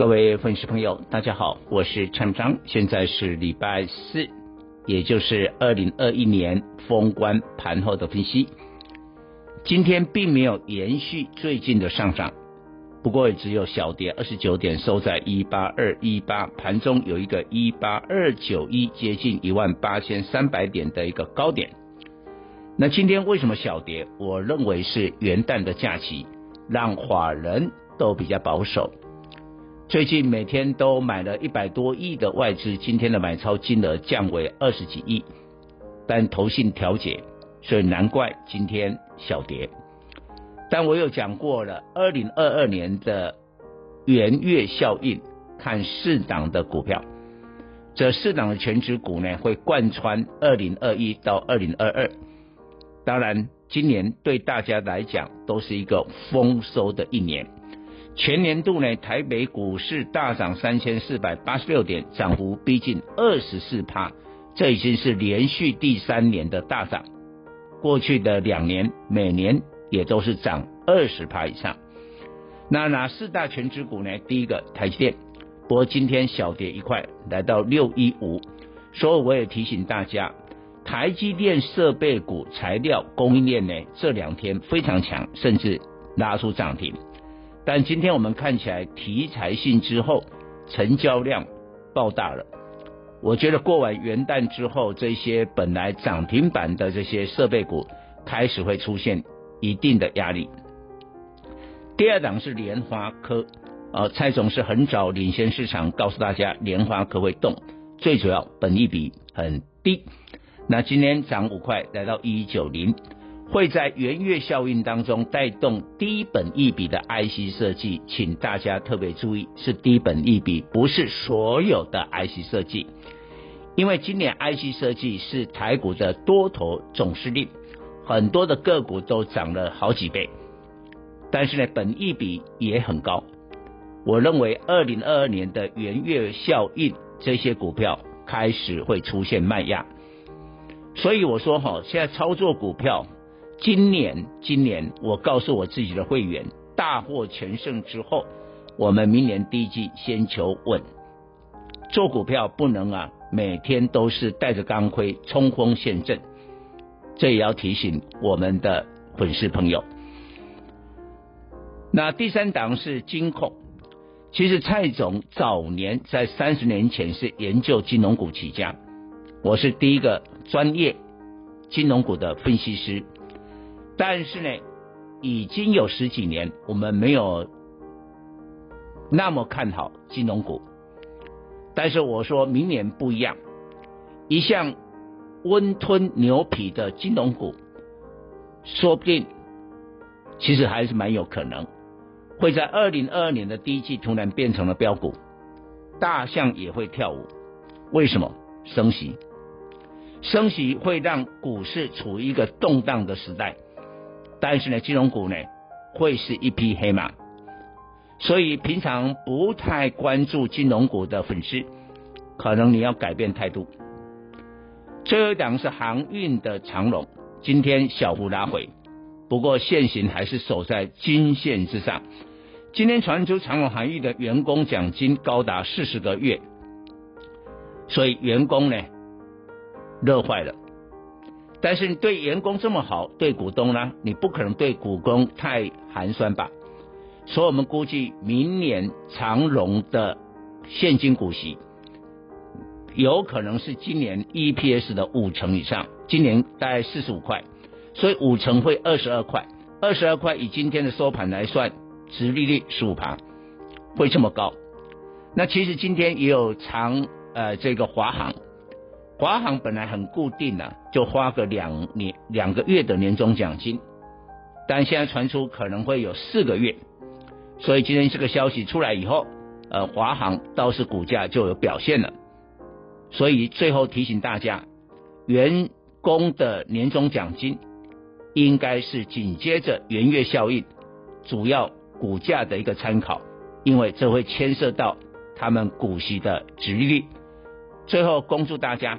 各位粉丝朋友，大家好，我是陈章，现在是礼拜四，也就是二零二一年封关盘后的分析。今天并没有延续最近的上涨，不过也只有小跌二十九点，收在一八二一八，盘中有一个一八二九一，接近一万八千三百点的一个高点。那今天为什么小跌？我认为是元旦的假期，让法人都比较保守。最近每天都买了一百多亿的外资，今天的买超金额降为二十几亿，但投信调节，所以难怪今天小跌。但我有讲过了，二零二二年的元月效应，看四档的股票，这四档的全值股呢，会贯穿二零二一到二零二二。当然，今年对大家来讲都是一个丰收的一年。全年度呢，台北股市大涨三千四百八十六点，涨幅逼近二十四趴，这已经是连续第三年的大涨。过去的两年，每年也都是涨二十趴以上。那哪四大全值股呢？第一个台积电，不过今天小跌一块，来到六一五。所以我也提醒大家。台积电设备股材料供应链呢，这两天非常强，甚至拉出涨停。但今天我们看起来题材性之后，成交量爆大了。我觉得过完元旦之后，这些本来涨停板的这些设备股开始会出现一定的压力。第二档是联发科，呃，蔡总是很早领先市场，告诉大家联发科会动，最主要本益比很低。那今天涨五块，来到一九零，会在元月效应当中带动低本益比的 IC 设计，请大家特别注意，是低本益比，不是所有的 IC 设计。因为今年 IC 设计是台股的多头总司令，很多的个股都涨了好几倍，但是呢，本益比也很高。我认为二零二二年的元月效应，这些股票开始会出现卖压。所以我说哈，现在操作股票，今年今年我告诉我自己的会员，大获全胜之后，我们明年第一季先求稳。做股票不能啊，每天都是带着钢盔冲锋陷阵，这也要提醒我们的粉丝朋友。那第三档是金控，其实蔡总早年在三十年前是研究金融股起家。我是第一个专业金融股的分析师，但是呢，已经有十几年我们没有那么看好金融股。但是我说明年不一样，一向温吞牛皮的金融股，说不定其实还是蛮有可能会在二零二二年的第一季突然变成了标股，大象也会跳舞。为什么？升息。升息会让股市处于一个动荡的时代，但是呢，金融股呢会是一匹黑马，所以平常不太关注金融股的粉丝，可能你要改变态度。这一档是航运的长龙，今天小幅拉回，不过现行还是守在均线之上。今天传出长龙航运的员工奖金高达四十个月，所以员工呢？乐坏了，但是你对员工这么好，对股东呢？你不可能对股东太寒酸吧？所以我们估计明年长荣的现金股息有可能是今年 EPS 的五成以上，今年大概四十五块，所以五成会二十二块，二十二块以今天的收盘来算，殖利率十五趴，会这么高？那其实今天也有长呃这个华航。华航本来很固定的、啊，就花个两年两个月的年终奖金，但现在传出可能会有四个月，所以今天这个消息出来以后，呃，华航倒是股价就有表现了。所以最后提醒大家，员工的年终奖金应该是紧接着元月效应主要股价的一个参考，因为这会牵涉到他们股息的值率。最后恭祝大家